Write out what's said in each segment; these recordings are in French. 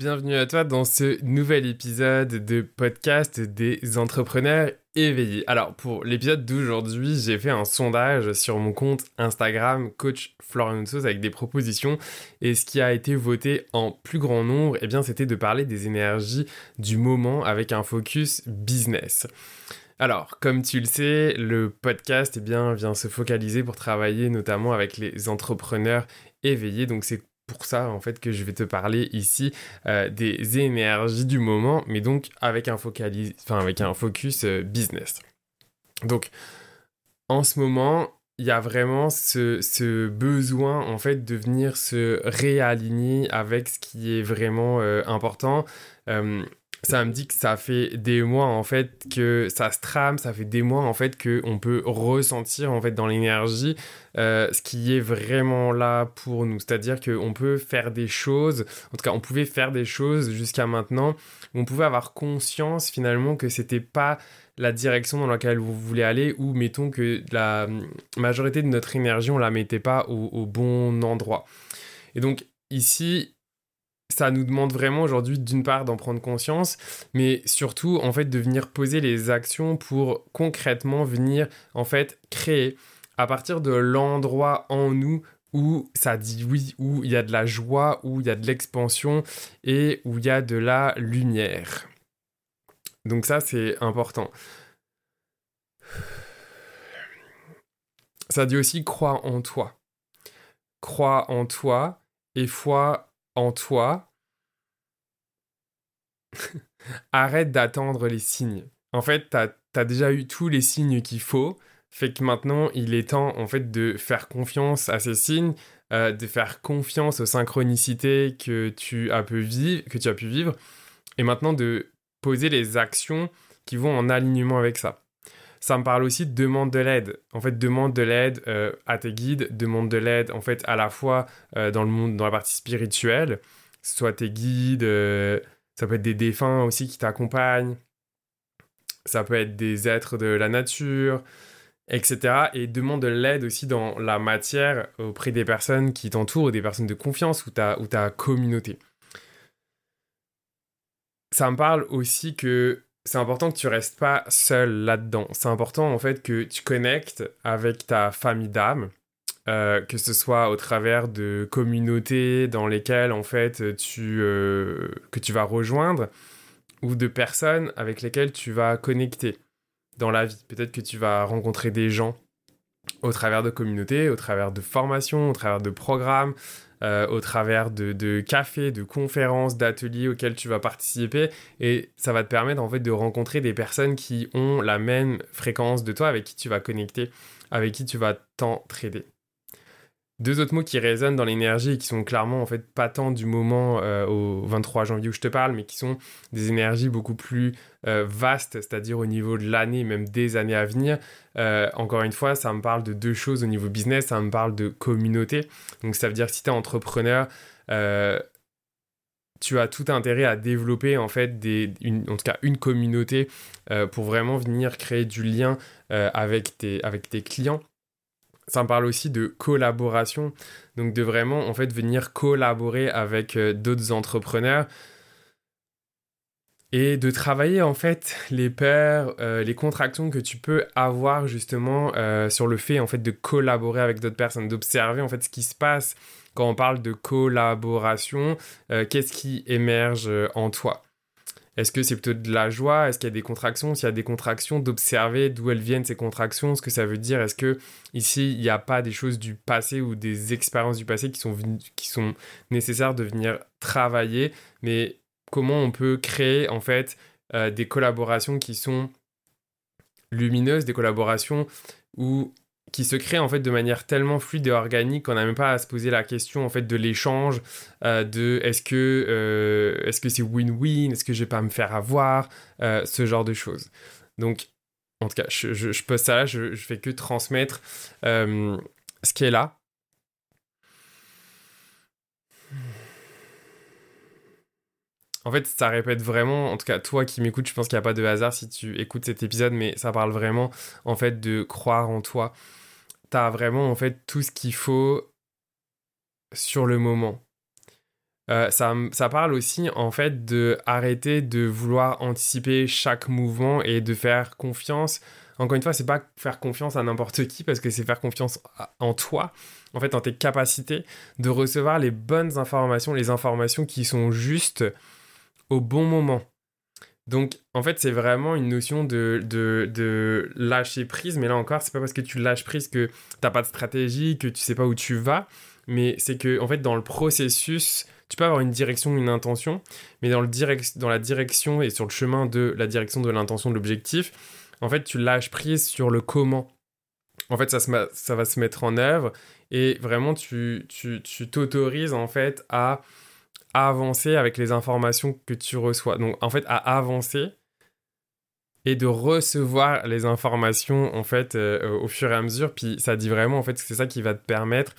Bienvenue à toi dans ce nouvel épisode de podcast des entrepreneurs éveillés. Alors pour l'épisode d'aujourd'hui, j'ai fait un sondage sur mon compte Instagram coach Florian avec des propositions et ce qui a été voté en plus grand nombre, eh bien c'était de parler des énergies du moment avec un focus business. Alors, comme tu le sais, le podcast eh vient se focaliser pour travailler notamment avec les entrepreneurs éveillés. Donc, c'est pour ça en fait que je vais te parler ici euh, des énergies du moment, mais donc avec un, enfin, avec un focus euh, business. Donc en ce moment, il y a vraiment ce, besoin en fait de venir se réaligner avec ce qui est vraiment euh, important ça me dit que ça fait des mois en fait que ça se trame, ça fait des mois en fait que on peut ressentir en fait dans l'énergie euh, ce qui est vraiment là pour nous. C'est-à-dire qu'on peut faire des choses, en tout cas on pouvait faire des choses jusqu'à maintenant, on pouvait avoir conscience finalement que c'était pas la direction dans laquelle vous voulez aller ou mettons que la majorité de notre énergie on la mettait pas au bon endroit. Et donc ici ça nous demande vraiment aujourd'hui d'une part d'en prendre conscience, mais surtout en fait de venir poser les actions pour concrètement venir en fait créer à partir de l'endroit en nous où ça dit oui, où il y a de la joie, où il y a de l'expansion et où il y a de la lumière. Donc ça c'est important. Ça dit aussi crois en toi. Crois en toi et foi en toi, arrête d'attendre les signes. En fait, t'as as déjà eu tous les signes qu'il faut, fait que maintenant, il est temps, en fait, de faire confiance à ces signes, euh, de faire confiance aux synchronicités que tu, as pu vivre, que tu as pu vivre, et maintenant de poser les actions qui vont en alignement avec ça. Ça me parle aussi de demande de l'aide. En fait, demande de l'aide euh, à tes guides, demande de l'aide, en fait, à la fois euh, dans le monde, dans la partie spirituelle, soit tes guides, ça peut être des défunts aussi qui t'accompagnent, ça peut être des êtres de la nature, etc. Et demande de l'aide aussi dans la matière auprès des personnes qui t'entourent, des personnes de confiance ou ta, communauté. Ça me parle aussi que c'est important que tu restes pas seul là-dedans. C'est important en fait que tu connectes avec ta famille d'âme, euh, que ce soit au travers de communautés dans lesquelles en fait tu euh, que tu vas rejoindre ou de personnes avec lesquelles tu vas connecter dans la vie. Peut-être que tu vas rencontrer des gens au travers de communautés, au travers de formations, au travers de programmes, euh, au travers de, cafés, de conférences, d'ateliers auxquels tu vas participer. Et ça va te permettre en fait de rencontrer des personnes qui ont la même fréquence de toi, avec qui tu vas connecter, avec qui tu vas t'entraider. Deux autres mots qui résonnent dans l'énergie et qui sont clairement en fait pas tant du moment euh, au 23 janvier où je te parle, mais qui sont des énergies beaucoup plus euh, vastes, c'est-à-dire au niveau de l'année, même des années à venir. Euh, encore une fois, ça me parle de deux choses au niveau business, ça me parle de communauté. Donc ça veut dire que si tu es entrepreneur, tu as tout intérêt à développer en fait des, en tout cas une communauté pour vraiment venir créer du lien avec, tes, avec tes clients ça me parle aussi de collaboration, donc de vraiment en fait venir collaborer avec euh, d'autres entrepreneurs. Et de travailler en fait les peurs, euh, les contractions que tu peux avoir justement euh, sur le fait en fait de collaborer avec d'autres personnes, d'observer en fait ce qui se passe. Quand on parle de collaboration, qu'est-ce qui émerge en toi? Est-ce que c'est plutôt de la joie? Est-ce qu'il y a des contractions? S'il y a des contractions, d'observer d'où elles viennent ces contractions, ce que ça veut dire? Est-ce que ici, il n'y a pas des choses du passé ou des expériences du passé qui sont, nécessaires de venir travailler? Mais comment on peut créer en fait euh, des collaborations qui sont lumineuses, des collaborations où qui se crée en fait de manière tellement fluide et organique qu'on n'a même pas à se poser la question en fait de l'échange euh, de est-ce que euh, est-ce que c'est win-win est-ce que je vais pas me faire avoir euh, ce genre de choses. Donc en tout cas je, je, je pose ça là je, je fais que transmettre ce qui est là En fait, ça répète vraiment, en tout cas toi qui m'écoutes, je pense qu'il n'y a pas de hasard si tu écoutes cet épisode, mais ça parle vraiment en fait de croire en toi, t'as vraiment en fait tout ce qu'il faut sur le moment. Euh, ça, parle aussi en fait de arrêter de vouloir anticiper chaque mouvement et de faire confiance. Encore une fois, c'est pas faire confiance à n'importe qui parce que c'est faire confiance en toi, en fait, en tes capacités de recevoir les bonnes informations, les informations qui sont justes au bon moment. Donc, en fait, c'est vraiment une notion de, de, lâcher prise. Mais là encore, c'est pas parce que tu lâches prise que t'as pas de stratégie, que tu sais pas où tu vas. Mais c'est que, en fait, dans le processus, tu peux avoir une direction, une intention. Mais dans, le direct, dans la direction et sur le chemin de la direction de l'intention, de l'objectif, en fait, tu lâches prise sur le comment. En fait, ça, se, ça va se mettre en œuvre. Et vraiment, tu t'autorises, tu, en fait, à avancer avec les informations que tu reçois. Donc en fait, à avancer et de recevoir les informations en fait euh, au fur et à mesure. Puis ça dit vraiment en fait c'est ça qui va te permettre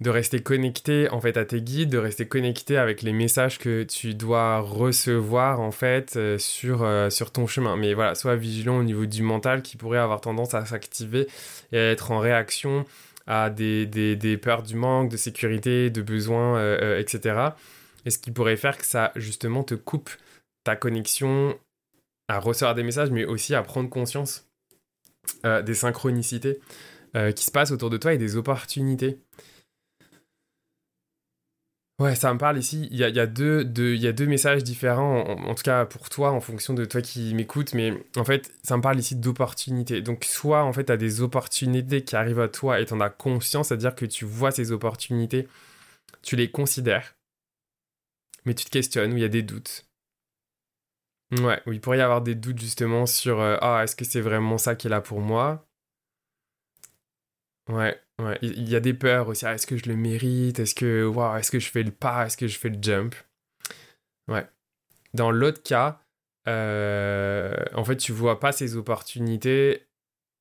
de rester connecté en fait à tes guides, de rester connecté avec les messages que tu dois recevoir en fait euh, sur, euh, sur ton chemin. Mais voilà, sois vigilant au niveau du mental qui pourrait avoir tendance à s'activer et à être en réaction à des, des, peurs du manque, de sécurité, de besoins, euh, euh, etc. Et ce qui pourrait faire que ça, justement, te coupe ta connexion à recevoir des messages, mais aussi à prendre conscience euh, des synchronicités qui se passent autour de toi et des opportunités. Ouais, ça me parle ici. Il y a, deux messages différents, en, tout cas pour toi, en fonction de toi qui m'écoutes. Mais en fait, ça me parle ici d'opportunités. Donc, soit en fait, tu as des opportunités qui arrivent à toi et tu en as conscience, c'est-à-dire que tu vois ces opportunités, tu les considères, mais tu te questionnes, ou il y a des doutes. Ouais, où il pourrait y avoir des doutes justement sur euh, Ah, est-ce que c'est vraiment ça qui est là pour moi? Ouais, Ouais, il y a des peurs aussi. Ah, est-ce que je le mérite? Est-ce que, wow, est-ce que je fais le pas? Est-ce que je fais le jump? Ouais. Dans l'autre cas, euh, en fait, tu vois pas ces opportunités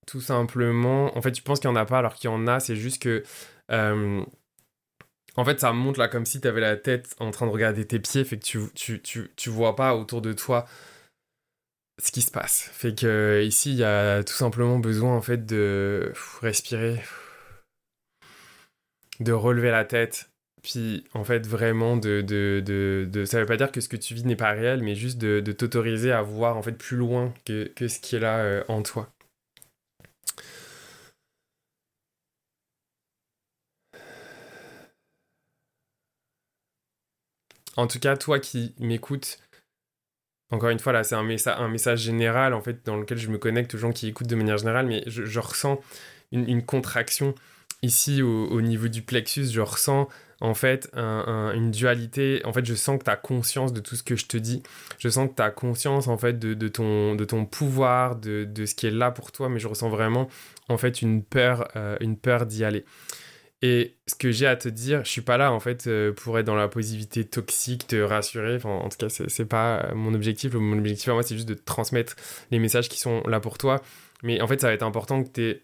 tout simplement. En fait, tu penses qu'il y en a pas alors qu'il y en a. C'est juste que. Euh, en fait, ça monte là comme si tu avais la tête en train de regarder tes pieds, fait que tu, tu, tu, tu vois pas autour de toi ce qui se passe. Fait que ici, il y a tout simplement besoin en fait de respirer, de relever la tête, puis en fait vraiment de, de, de, ça veut pas dire que ce que tu vis n'est pas réel mais juste de, de t'autoriser à voir en fait plus loin que, que ce qui est là euh, en toi. En tout cas toi qui m'écoutes encore une fois là c'est un, un message général en fait dans lequel je me connecte aux gens qui écoutent de manière générale mais je, ressens une, une contraction ici au, niveau du plexus, je ressens en fait une dualité. En fait, je sens que tu as conscience de tout ce que je te dis. Je sens que tu as conscience en fait de, ton, de ton pouvoir, de, ce qui est là pour toi, mais je ressens vraiment en fait une peur, euh, une peur d'y aller. Et ce que j'ai à te dire, je suis pas là en fait euh, pour être dans la positivité toxique, te rassurer. En tout cas, c'est pas mon objectif. Mon objectif à moi, c'est juste de transmettre les messages qui sont là pour toi. Mais en fait, ça va être important que tu aies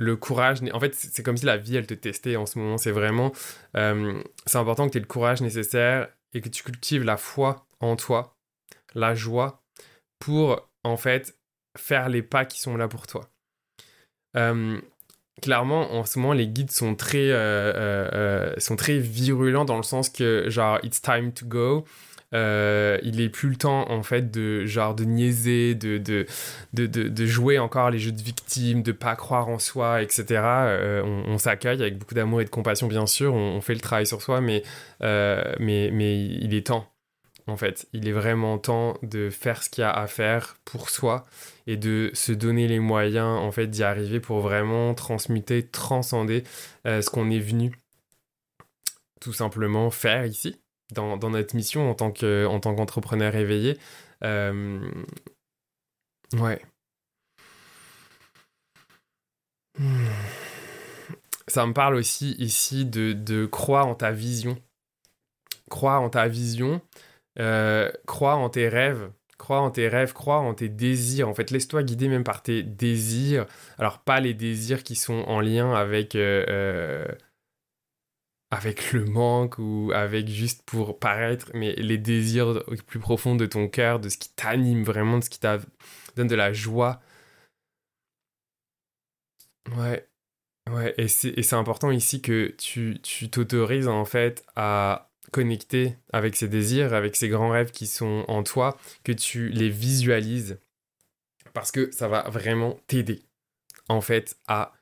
le courage. En fait, c'est comme si la vie, elle te testait en ce moment. C'est vraiment. Euh, c'est important que tu aies le courage nécessaire et que tu cultives la foi en toi, la joie, pour, en fait, faire les pas qui sont là pour toi. Euh, clairement, en ce moment, les guides sont très, euh, sont très virulents dans le sens que, genre, it's time to go. Euh, il est plus le temps en fait de genre de niaiser, de, de, de, de, jouer encore les jeux de victimes, de pas croire en soi, etc. Euh, on, s'accueille avec beaucoup d'amour et de compassion bien sûr, on, fait le travail sur soi, mais, euh, mais, mais il est temps en fait. Il est vraiment temps de faire ce qu'il y a à faire pour soi et de se donner les moyens en fait d'y arriver pour vraiment transmuter, transcender ce qu'on est venu tout simplement faire ici dans, notre mission en tant que en tant qu'entrepreneur éveillé. Euh, ouais. Ça me parle aussi ici de, de croire en ta vision. Croire en ta vision, euh, croire en tes rêves, croire en tes rêves, croire en tes désirs. En fait, laisse-toi guider même par tes désirs. Alors, pas les désirs qui sont en lien avec euh, avec le manque ou avec juste pour paraître, mais les désirs plus profonds de ton cœur, de ce qui t'anime vraiment, de ce qui te donne de la joie. Ouais, Ouais, et c'est important ici que tu t'autorises en fait à connecter avec ces désirs, avec ces grands rêves qui sont en toi, que tu les visualises parce que ça va vraiment t'aider en fait à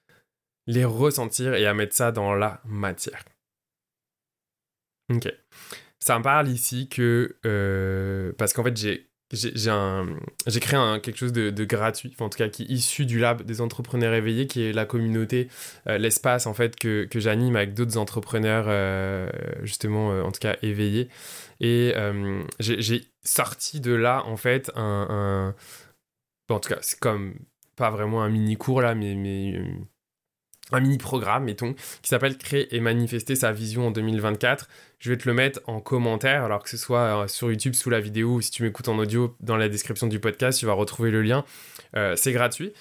les ressentir et à mettre ça dans la matière. Ok. Ça me parle ici que euh, parce qu'en fait j'ai j'ai créé quelque chose de, gratuit, en tout cas qui est issu du lab des entrepreneurs éveillés, qui est la communauté, euh, l'espace en fait que, que j'anime avec d'autres entrepreneurs euh, justement en tout cas éveillés. Et j'ai sorti de là en fait un, en tout cas c'est comme pas vraiment un mini cours là, mais un mini programme, mettons, qui s'appelle Créer et manifester sa vision en 2024. Je vais te le mettre en commentaire, alors que ce soit euh, sur YouTube sous la vidéo ou si tu m'écoutes en audio dans la description du podcast, tu vas retrouver le lien. Euh, c'est gratuit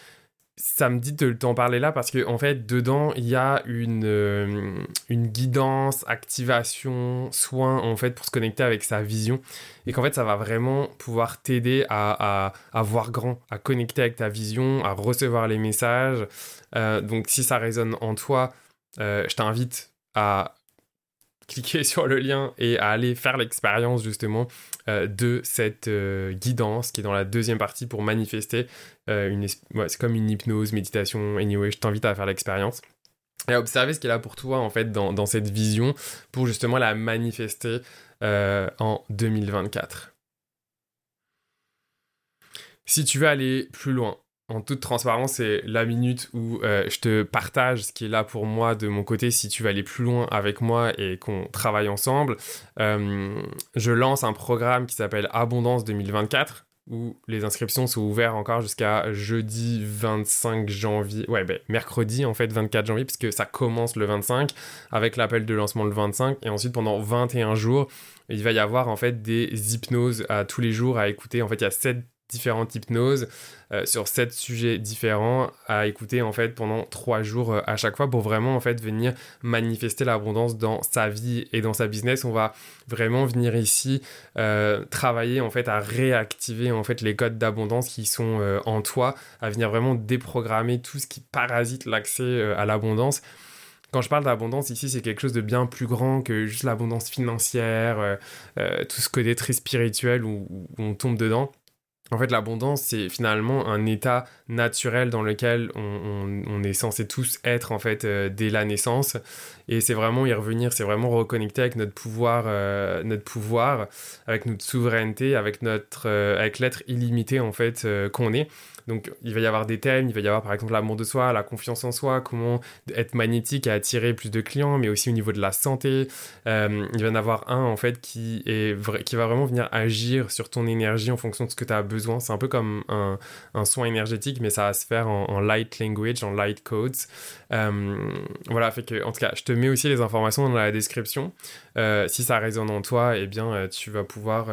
ça me dit de t'en parler là parce que en fait dedans il y a une, euh, une guidance, activation, soin en fait pour se connecter avec sa vision et qu'en fait ça va vraiment pouvoir t'aider à, à, voir grand, à connecter avec ta vision, à recevoir les messages. Euh, donc si ça résonne en toi, euh, je t'invite à cliquer sur le lien et à aller faire l'expérience justement euh, de cette euh, guidance qui est dans la deuxième partie pour manifester. Euh, c'est comme une hypnose, méditation, anyway, je t'invite à faire l'expérience. Et à observer ce qui est là pour toi en fait dans cette vision pour justement la manifester en 2024. Si tu veux aller plus loin, en toute transparence, c'est la minute où euh, je te partage ce qui est là pour moi de mon côté si tu veux aller plus loin avec moi et qu'on travaille ensemble. Euh, je lance un programme qui s'appelle Abondance 2024 où les inscriptions sont ouvertes encore jusqu'à jeudi 25 janvier. Ouais, ben, mercredi en fait 24 janvier puisque ça commence le 25 avec l'appel de lancement le 25 et ensuite pendant 21 jours, il va y avoir en fait des hypnoses à tous les jours à écouter. En fait, il y a 7 différentes hypnoses euh, sur sept sujets différents à écouter en fait pendant trois jours euh, à chaque fois pour vraiment en fait venir manifester l'abondance dans sa vie et dans sa business on va vraiment venir ici euh, travailler en fait à réactiver en fait les codes d'abondance qui sont en toi à venir vraiment déprogrammer tout ce qui parasite l'accès à l'abondance quand je parle d'abondance ici, c'est quelque chose de bien plus grand que juste l'abondance financière, tout ce côté très spirituel où on tombe dedans. En fait, l'abondance, c'est finalement un état naturel dans lequel on, est censé tous être, en fait, euh, dès la naissance. Et c'est vraiment y revenir, c'est vraiment reconnecter avec notre pouvoir, euh, notre pouvoir, avec notre souveraineté, avec notre, euh, avec l'être illimité, en fait, qu'on est. Donc, il va y avoir des thèmes, il va y avoir par exemple l'amour de soi, la confiance en soi, comment être magnétique et attirer plus de clients, mais aussi au niveau de la santé. Euh, il va y en avoir un en fait qui, est qui va vraiment venir agir sur ton énergie en fonction de ce que tu as besoin. C'est un peu comme un, soin énergétique, mais ça va se faire en, light language, en light codes. Euh, voilà, fait que en tout cas, je te mets aussi les informations dans la description. Euh, si ça résonne en toi, eh bien, tu vas pouvoir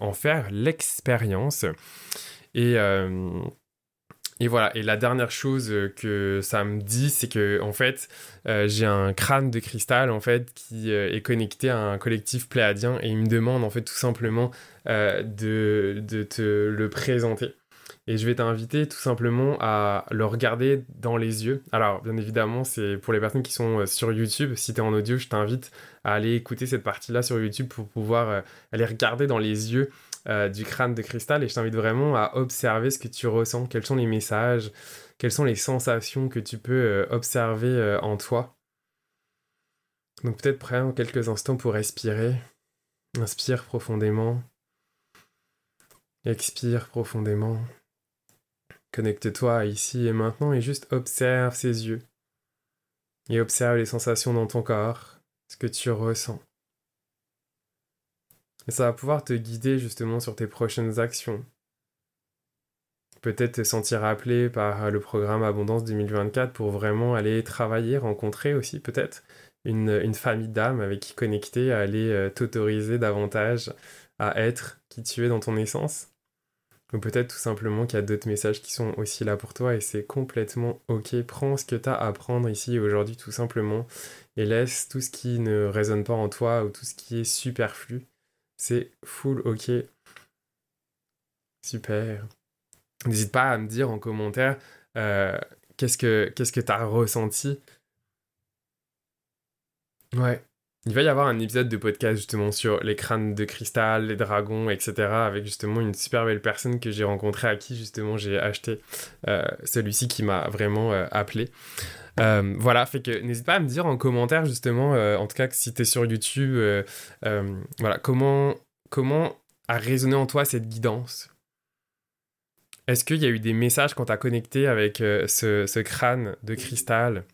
en faire l'expérience. Et, et voilà, et la dernière chose euh, que ça me dit, c'est que en fait, euh, j'ai un crâne de cristal en fait qui euh, est connecté à un collectif pléadien et il me demande en fait tout simplement de, de te le présenter. Et je vais t'inviter tout simplement à le regarder dans les yeux. Alors, bien évidemment, c'est pour les personnes qui sont sur YouTube. Si tu es en audio, je t'invite à aller écouter cette partie-là sur YouTube pour pouvoir aller regarder dans les yeux euh, du crâne de cristal et je t'invite vraiment à observer ce que tu ressens, quels sont les messages, quelles sont les sensations que tu peux euh, observer euh, en toi? Donc peut-être prends quelques instants pour respirer. Inspire profondément. Expire profondément. Connecte-toi ici et maintenant et juste observe ses yeux. Et observe les sensations dans ton corps, ce que tu ressens. Et ça va pouvoir te guider justement sur tes prochaines actions. Peut-être te sentir appelé par le programme Abondance 2024 pour vraiment aller travailler, rencontrer aussi peut-être une, famille d'âmes avec qui connecter, aller euh, t'autoriser davantage à être qui tu es dans ton essence. Ou peut-être tout simplement qu'il y a d'autres messages qui sont aussi là pour toi et c'est complètement ok. Prends ce que tu as à prendre ici aujourd'hui tout simplement et laisse tout ce qui ne résonne pas en toi ou tout ce qui est superflu c'est full ok. Super. N'hésite pas à me dire en commentaire euh, qu'est-ce que qu'est-ce que tu as ressenti Ouais. Il va y avoir un épisode de podcast justement sur les crânes de cristal, les dragons, etc. avec justement une super belle personne que j'ai rencontrée à qui justement j'ai acheté euh, celui-ci qui m'a vraiment euh, appelé. Euh, voilà, fait que n'hésite pas à me dire en commentaire justement, en tout cas si tu es sur YouTube, voilà, comment, comment a résonné en toi cette guidance? Est-ce qu'il y a eu des messages quand tu as connecté avec ce, crâne de cristal?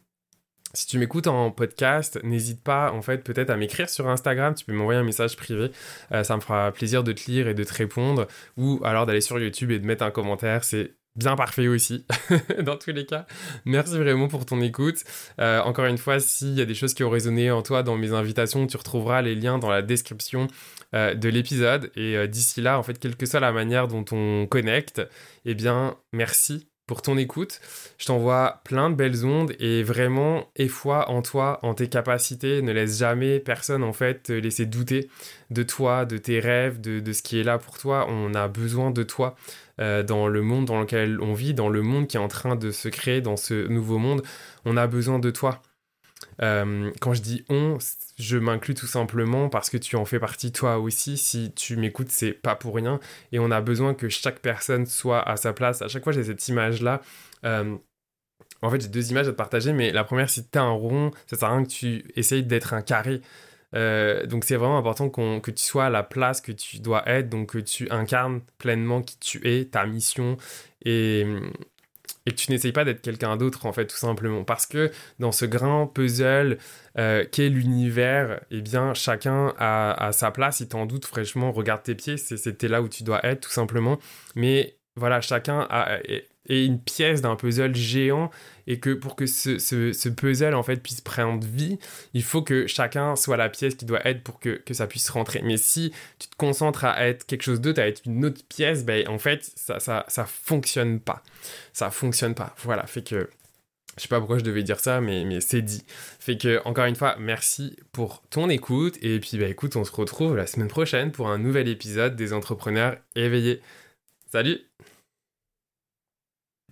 Si tu m'écoutes en podcast, n'hésite pas en fait peut-être à m'écrire sur Instagram, tu peux m'envoyer un message privé, euh, ça me fera plaisir de te lire et de te répondre, ou alors d'aller sur YouTube et de mettre un commentaire, c'est bien parfait aussi, dans tous les cas. Merci vraiment pour ton écoute. Euh, encore une fois, s'il y a des choses qui ont résonné en toi dans mes invitations, tu retrouveras les liens dans la description euh, de l'épisode. Et d'ici là, en fait, quelle que soit la manière dont on connecte, eh bien, merci pour ton écoute. Je t'envoie plein de belles ondes et vraiment, foi en toi, en tes capacités. Ne laisse jamais personne, en fait, te laisser douter de toi, de tes rêves, de, ce qui est là pour toi. On a besoin de toi euh, dans le monde dans lequel on vit, dans le monde qui est en train de se créer, dans ce nouveau monde. On a besoin de toi. Euh, quand je dis on, je m'inclus tout simplement parce que tu en fais partie toi aussi. Si tu m'écoutes, c'est pas pour rien. Et on a besoin que chaque personne soit à sa place. À chaque fois, j'ai cette image-là. Euh, en fait, j'ai deux images à te partager, mais la première, si tu un rond, ça sert à rien que tu essayes d'être un carré. Euh, donc c'est vraiment important que tu sois à la place que tu dois être, donc que tu incarnes pleinement qui tu es, ta mission, et, et que tu n'essayes pas d'être quelqu'un d'autre en fait tout simplement. Parce que dans ce grand puzzle euh, qu'est l'univers eh bien chacun a, sa place. Si t'en doutes fraîchement. Regarde tes pieds. C'était là où tu dois être tout simplement. Mais voilà chacun a, et une pièce d'un puzzle géant et que pour que ce, ce, puzzle en fait puisse prendre vie, il faut que chacun soit la pièce qui doit être pour que, que ça puisse rentrer. Mais si tu te concentres à être quelque chose d'autre, à être une autre pièce, ben en fait ça, ça, ça fonctionne pas. Ça fonctionne pas. Voilà, fait que je sais pas pourquoi je devais dire ça, mais, mais c'est dit. Fait que, encore une fois, merci pour ton écoute. Et puis, bah écoute, on se retrouve la semaine prochaine pour un nouvel épisode des entrepreneurs éveillés. Salut